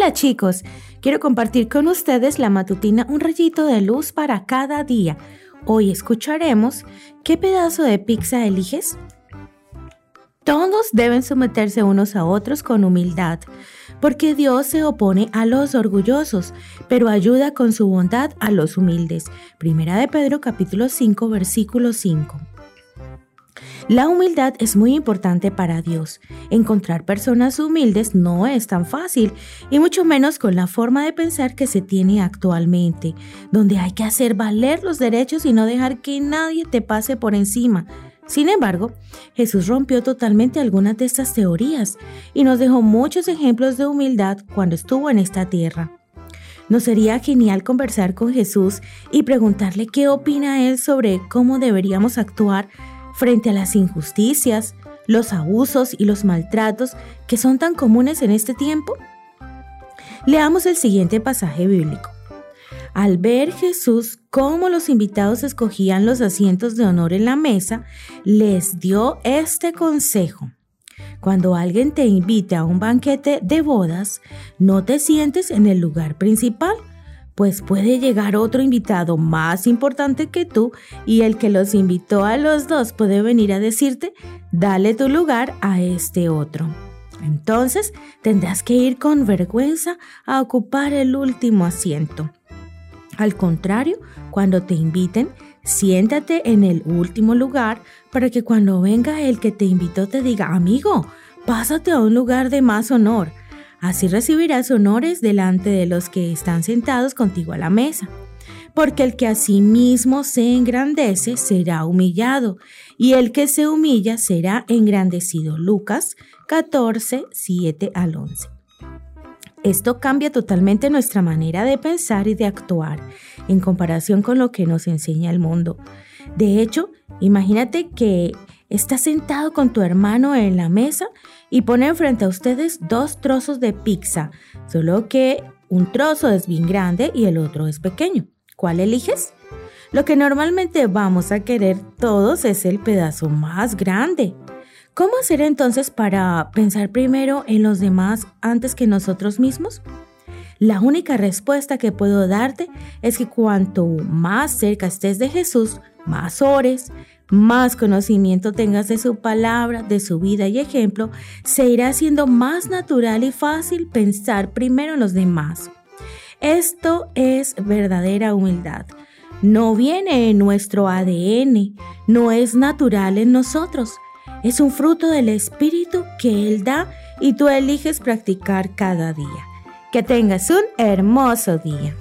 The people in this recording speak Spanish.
Hola chicos, quiero compartir con ustedes la matutina Un rayito de luz para cada día. Hoy escucharemos ¿Qué pedazo de pizza eliges? Todos deben someterse unos a otros con humildad, porque Dios se opone a los orgullosos, pero ayuda con su bondad a los humildes. Primera de Pedro capítulo 5 versículo 5. La humildad es muy importante para Dios. Encontrar personas humildes no es tan fácil, y mucho menos con la forma de pensar que se tiene actualmente, donde hay que hacer valer los derechos y no dejar que nadie te pase por encima. Sin embargo, Jesús rompió totalmente algunas de estas teorías y nos dejó muchos ejemplos de humildad cuando estuvo en esta tierra. ¿No sería genial conversar con Jesús y preguntarle qué opina Él sobre cómo deberíamos actuar frente a las injusticias, los abusos y los maltratos que son tan comunes en este tiempo? Leamos el siguiente pasaje bíblico. Al ver Jesús cómo los invitados escogían los asientos de honor en la mesa, les dio este consejo. Cuando alguien te invite a un banquete de bodas, no te sientes en el lugar principal, pues puede llegar otro invitado más importante que tú y el que los invitó a los dos puede venir a decirte, dale tu lugar a este otro. Entonces tendrás que ir con vergüenza a ocupar el último asiento. Al contrario, cuando te inviten, siéntate en el último lugar para que cuando venga el que te invitó te diga, amigo, pásate a un lugar de más honor. Así recibirás honores delante de los que están sentados contigo a la mesa. Porque el que a sí mismo se engrandece será humillado, y el que se humilla será engrandecido. Lucas 14, 7 al 11. Esto cambia totalmente nuestra manera de pensar y de actuar en comparación con lo que nos enseña el mundo. De hecho, imagínate que estás sentado con tu hermano en la mesa y ponen frente a ustedes dos trozos de pizza, solo que un trozo es bien grande y el otro es pequeño. ¿Cuál eliges? Lo que normalmente vamos a querer todos es el pedazo más grande. ¿Cómo hacer entonces para pensar primero en los demás antes que nosotros mismos? La única respuesta que puedo darte es que cuanto más cerca estés de Jesús, más ores, más conocimiento tengas de su palabra, de su vida y ejemplo, se irá haciendo más natural y fácil pensar primero en los demás. Esto es verdadera humildad. No viene en nuestro ADN, no es natural en nosotros. Es un fruto del Espíritu que Él da y tú eliges practicar cada día. Que tengas un hermoso día.